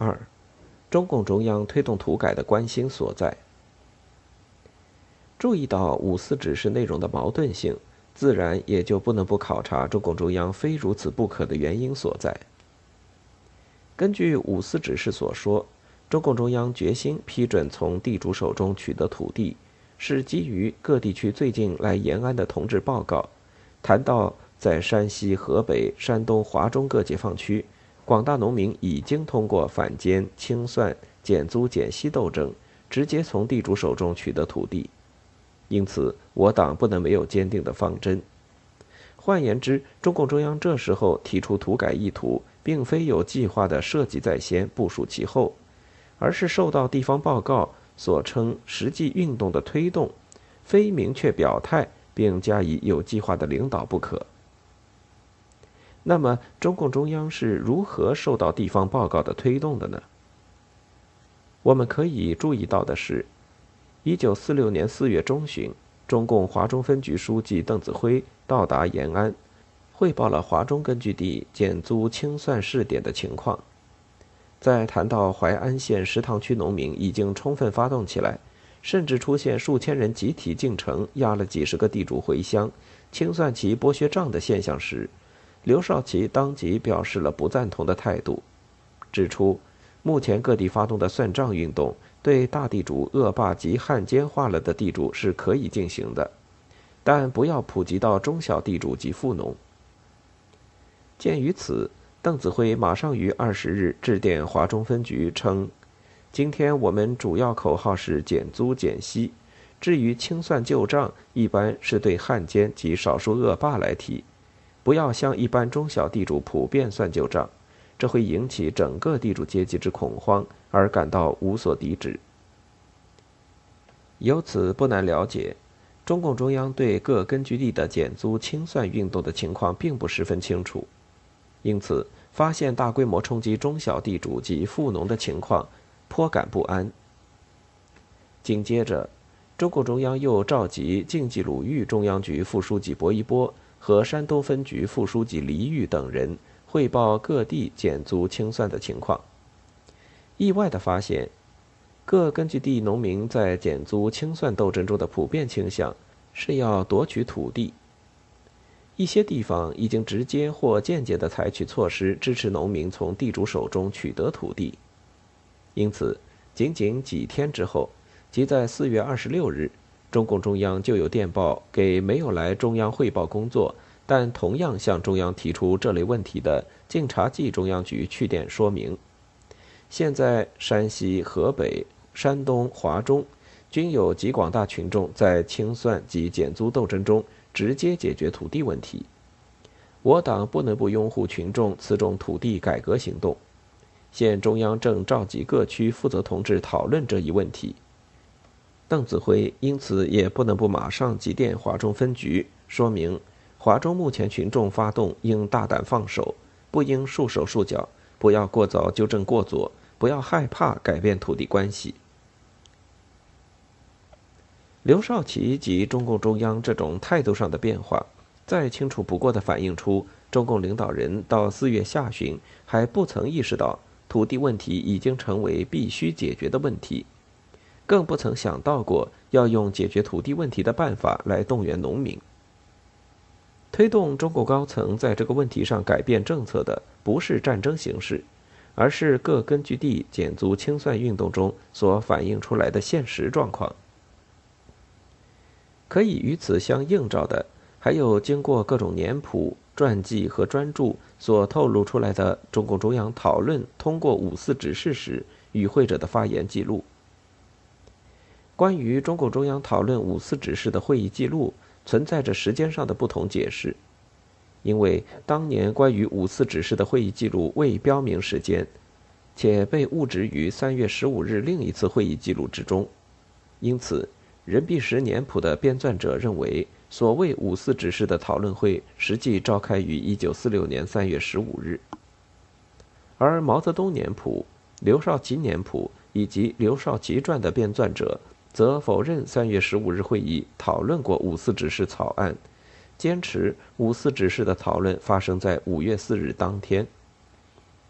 二，中共中央推动土改的关心所在。注意到五四指示内容的矛盾性，自然也就不能不考察中共中央非如此不可的原因所在。根据五四指示所说，中共中央决心批准从地主手中取得土地，是基于各地区最近来延安的同志报告，谈到在山西、河北、山东、华中各解放区，广大农民已经通过反奸、清算、减租减息斗争，直接从地主手中取得土地。因此，我党不能没有坚定的方针。换言之，中共中央这时候提出土改意图，并非有计划的设计在先、部署其后，而是受到地方报告所称实际运动的推动，非明确表态并加以有计划的领导不可。那么，中共中央是如何受到地方报告的推动的呢？我们可以注意到的是。一九四六年四月中旬，中共华中分局书记邓子恢到达延安，汇报了华中根据地减租清算试点的情况。在谈到淮安县石塘区农民已经充分发动起来，甚至出现数千人集体进城压了几十个地主回乡，清算其剥削账的现象时，刘少奇当即表示了不赞同的态度，指出目前各地发动的算账运动。对大地主恶霸及汉奸化了的地主是可以进行的，但不要普及到中小地主及富农。鉴于此，邓子恢马上于二十日致电华中分局称：“今天我们主要口号是减租减息，至于清算旧账，一般是对汉奸及少数恶霸来提，不要向一般中小地主普遍算旧账。”这会引起整个地主阶级之恐慌，而感到无所抵止。由此不难了解，中共中央对各根据地的减租清算运动的情况并不十分清楚，因此发现大规模冲击中小地主及富农的情况，颇感不安。紧接着，中共中央又召集晋冀鲁豫中央局副书记薄一波和山东分局副书记黎玉等人。汇报各地减租清算的情况，意外的发现，各根据地农民在减租清算斗争中的普遍倾向是要夺取土地。一些地方已经直接或间接的采取措施支持农民从地主手中取得土地。因此，仅仅几天之后，即在四月二十六日，中共中央就有电报给没有来中央汇报工作。但同样向中央提出这类问题的晋察冀中央局去电说明，现在山西、河北、山东、华中均有极广大群众在清算及减租斗争中直接解决土地问题，我党不能不拥护群众此种土地改革行动。现中央正召集各区负责同志讨论这一问题，邓子恢因此也不能不马上急电华中分局说明。华中目前群众发动应大胆放手，不应束手束脚，不要过早纠正过左，不要害怕改变土地关系。刘少奇及中共中央这种态度上的变化，再清楚不过的反映出中共领导人到四月下旬还不曾意识到土地问题已经成为必须解决的问题，更不曾想到过要用解决土地问题的办法来动员农民。推动中共高层在这个问题上改变政策的，不是战争形势，而是各根据地减租清算运动中所反映出来的现实状况。可以与此相映照的，还有经过各种年谱、传记和专著所透露出来的中共中央讨论通过五四指示时与会者的发言记录。关于中共中央讨论五四指示的会议记录。存在着时间上的不同解释，因为当年关于五四指示的会议记录未标明时间，且被误植于三月十五日另一次会议记录之中，因此任弼时年谱的编纂者认为，所谓五四指示的讨论会实际召开于一九四六年三月十五日，而毛泽东年谱、刘少奇年谱以及刘少奇传的编纂者。则否认三月十五日会议讨论过五四指示草案，坚持五四指示的讨论发生在五月四日当天。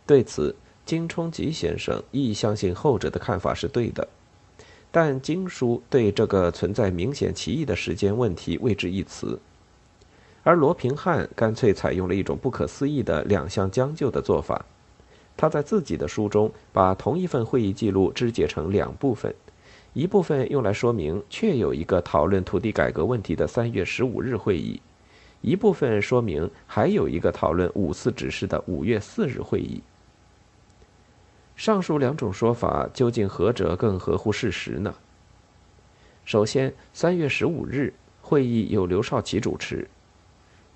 对此，金冲吉先生亦相信后者的看法是对的，但经书对这个存在明显歧义的时间问题未置一词，而罗平汉干脆采用了一种不可思议的两相将就的做法。他在自己的书中把同一份会议记录肢解成两部分，一部分用来说明确有一个讨论土地改革问题的三月十五日会议，一部分说明还有一个讨论五四指示的五月四日会议。上述两种说法究竟何者更合乎事实呢？首先，三月十五日会议由刘少奇主持，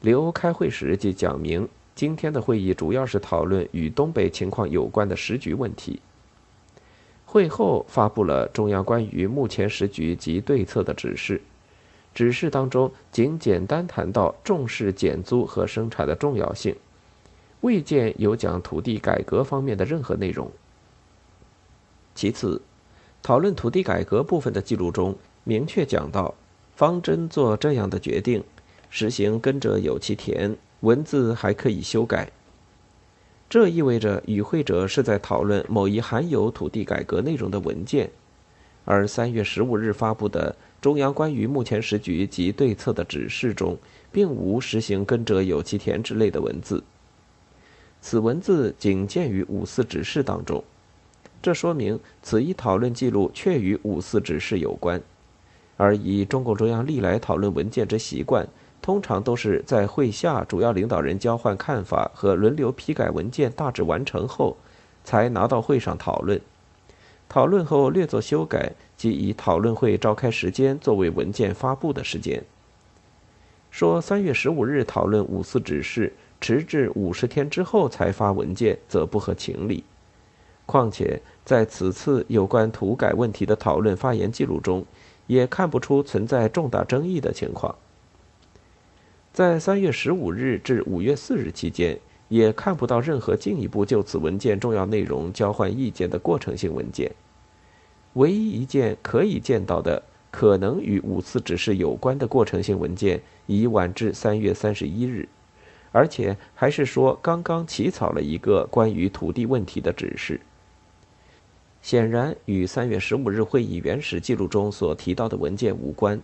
刘开会时即讲明。今天的会议主要是讨论与东北情况有关的时局问题。会后发布了中央关于目前时局及对策的指示，指示当中仅简单谈到重视减租和生产的重要性，未见有讲土地改革方面的任何内容。其次，讨论土地改革部分的记录中明确讲到，方针做这样的决定，实行耕者有其田。文字还可以修改，这意味着与会者是在讨论某一含有土地改革内容的文件，而三月十五日发布的中央关于目前时局及对策的指示中，并无实行耕者有其田之类的文字。此文字仅见于五四指示当中，这说明此一讨论记录确与五四指示有关，而以中共中央历来讨论文件之习惯。通常都是在会下主要领导人交换看法和轮流批改文件大致完成后，才拿到会上讨论。讨论后略作修改，即以讨论会召开时间作为文件发布的时间。说三月十五日讨论五四指示，迟至五十天之后才发文件，则不合情理。况且在此次有关土改问题的讨论发言记录中，也看不出存在重大争议的情况。在三月十五日至五月四日期间，也看不到任何进一步就此文件重要内容交换意见的过程性文件。唯一一件可以见到的可能与五次指示有关的过程性文件，已晚至三月三十一日，而且还是说刚刚起草了一个关于土地问题的指示。显然与三月十五日会议原始记录中所提到的文件无关。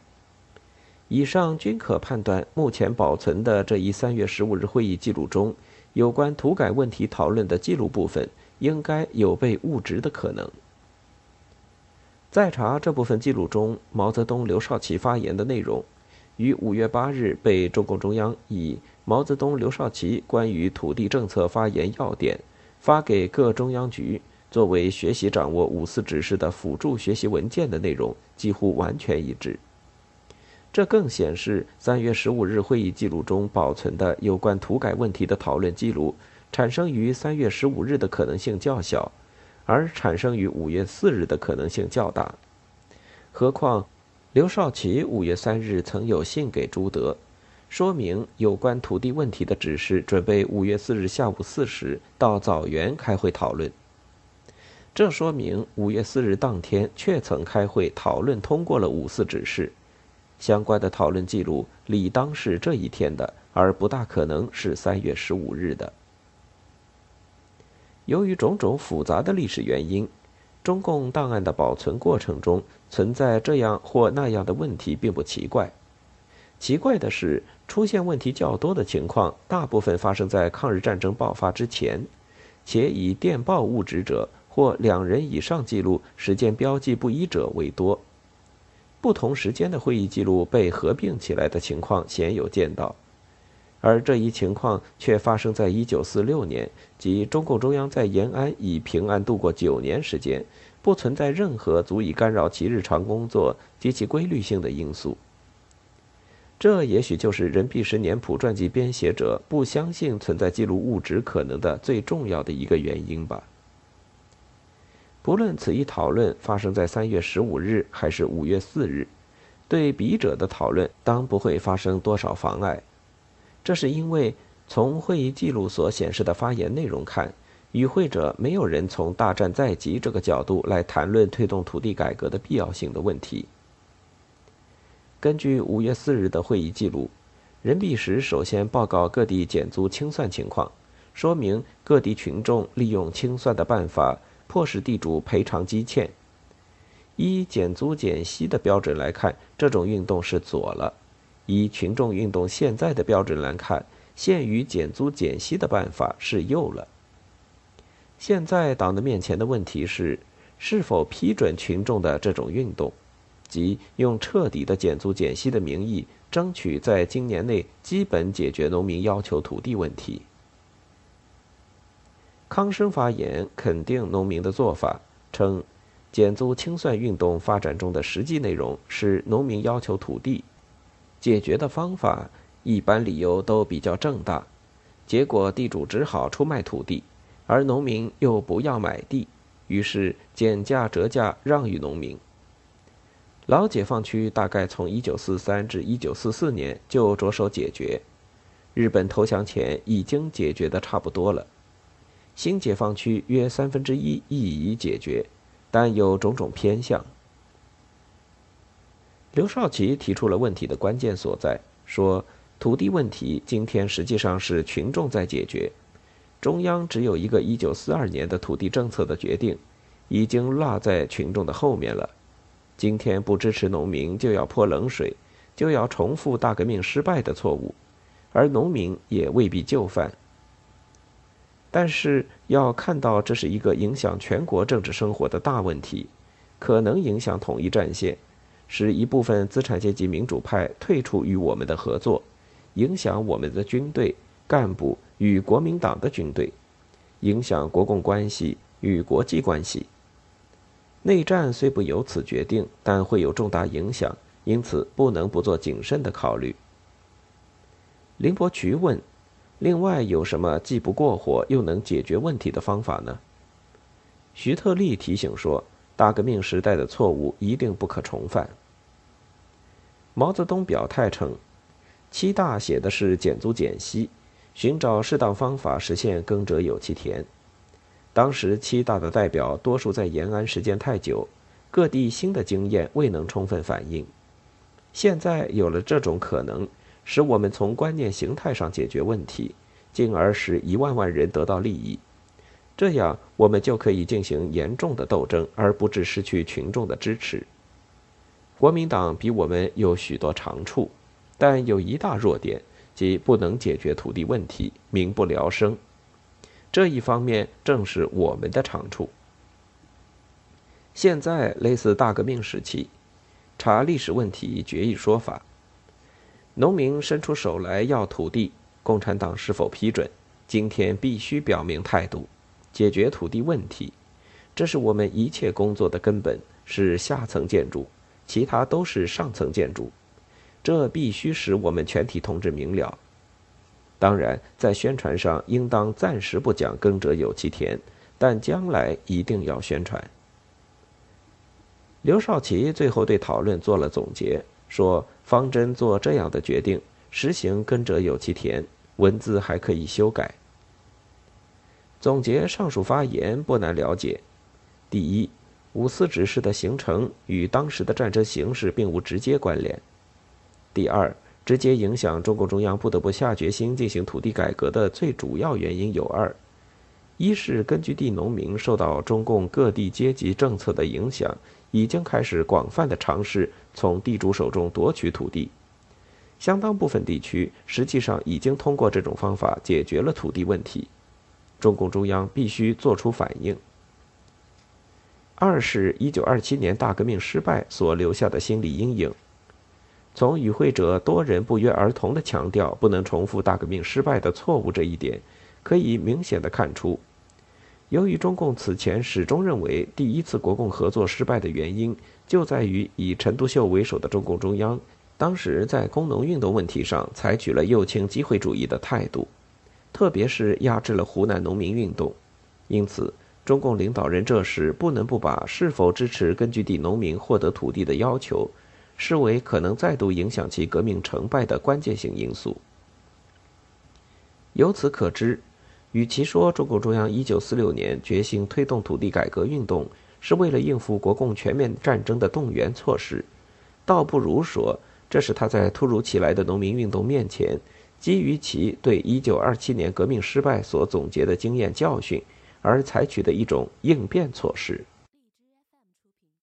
以上均可判断，目前保存的这一三月十五日会议记录中，有关土改问题讨论的记录部分，应该有被误植的可能。再查这部分记录中毛泽东、刘少奇发言的内容，于五月八日被中共中央以《毛泽东、刘少奇关于土地政策发言要点》发给各中央局，作为学习掌握五四指示的辅助学习文件的内容，几乎完全一致。这更显示，三月十五日会议记录中保存的有关土改问题的讨论记录，产生于三月十五日的可能性较小，而产生于五月四日的可能性较大。何况，刘少奇五月三日曾有信给朱德，说明有关土地问题的指示准备五月四日下午四时到枣园开会讨论。这说明五月四日当天确曾开会讨论通过了五四指示。相关的讨论记录理当是这一天的，而不大可能是三月十五日的。由于种种复杂的历史原因，中共档案的保存过程中存在这样或那样的问题，并不奇怪。奇怪的是，出现问题较多的情况，大部分发生在抗日战争爆发之前，且以电报误植者或两人以上记录时间标记不一者为多。不同时间的会议记录被合并起来的情况鲜有见到，而这一情况却发生在1946年，即中共中央在延安已平安度过九年时间，不存在任何足以干扰其日常工作及其规律性的因素。这也许就是任弼时年谱传记编写者不相信存在记录物质可能的最重要的一个原因吧。不论此一讨论发生在三月十五日还是五月四日，对笔者的讨论当不会发生多少妨碍。这是因为从会议记录所显示的发言内容看，与会者没有人从大战在即这个角度来谈论推动土地改革的必要性的问题。根据五月四日的会议记录，任弼时首先报告各地减租清算情况，说明各地群众利用清算的办法，迫使地主赔偿积欠。依减租减息的标准来看，这种运动是左了；依群众运动现在的标准来看，限于减租减息的办法是右了。现在党的面前的问题是，是否批准群众的这种运动，即用彻底的减租减息的名义，争取在今年内基本解决农民要求土地问题。康生发言肯定农民的做法，称。减租清算运动发展中的实际内容是农民要求土地，解决的方法一般理由都比较正大，结果地主只好出卖土地，而农民又不要买地，于是减价折价让与农民。老解放区大概从1943至1944年就着手解决，日本投降前已经解决的差不多了，新解放区约三分之一亦已解决。但有种种偏向。刘少奇提出了问题的关键所在，说土地问题今天实际上是群众在解决，中央只有一个一九四二年的土地政策的决定，已经落在群众的后面了。今天不支持农民，就要泼冷水，就要重复大革命失败的错误，而农民也未必就范。但是要看到，这是一个影响全国政治生活的大问题，可能影响统一战线，使一部分资产阶级民主派退出与我们的合作，影响我们的军队干部与国民党的军队，影响国共关系与国际关系。内战虽不由此决定，但会有重大影响，因此不能不做谨慎的考虑。林伯渠问。另外有什么既不过火又能解决问题的方法呢？徐特立提醒说：“大革命时代的错误一定不可重犯。”毛泽东表态称：“七大写的是减租减息，寻找适当方法实现耕者有其田。”当时七大的代表多数在延安时间太久，各地新的经验未能充分反映。现在有了这种可能。使我们从观念形态上解决问题，进而使一万万人得到利益，这样我们就可以进行严重的斗争，而不致失去群众的支持。国民党比我们有许多长处，但有一大弱点，即不能解决土地问题，民不聊生。这一方面正是我们的长处。现在类似大革命时期，查历史问题，决议说法。农民伸出手来要土地，共产党是否批准？今天必须表明态度，解决土地问题，这是我们一切工作的根本，是下层建筑，其他都是上层建筑。这必须使我们全体同志明了。当然，在宣传上应当暂时不讲“耕者有其田”，但将来一定要宣传。刘少奇最后对讨论做了总结。说方针做这样的决定，实行耕者有其田，文字还可以修改。总结上述发言不难了解：第一，五四指示的形成与当时的战争形势并无直接关联；第二，直接影响中共中央不得不下决心进行土地改革的最主要原因有二：一是根据地农民受到中共各地阶级政策的影响。已经开始广泛的尝试从地主手中夺取土地，相当部分地区实际上已经通过这种方法解决了土地问题。中共中央必须做出反应。二是一九二七年大革命失败所留下的心理阴影，从与会者多人不约而同的强调不能重复大革命失败的错误这一点，可以明显的看出。由于中共此前始终认为第一次国共合作失败的原因就在于以陈独秀为首的中共中央当时在工农运动问题上采取了右倾机会主义的态度，特别是压制了湖南农民运动，因此中共领导人这时不能不把是否支持根据地农民获得土地的要求视为可能再度影响其革命成败的关键性因素。由此可知。与其说中共中央1946年决心推动土地改革运动是为了应付国共全面战争的动员措施，倒不如说这是他在突如其来的农民运动面前基于其对1927年革命失败所总结的经验教训而采取的一种应变措施。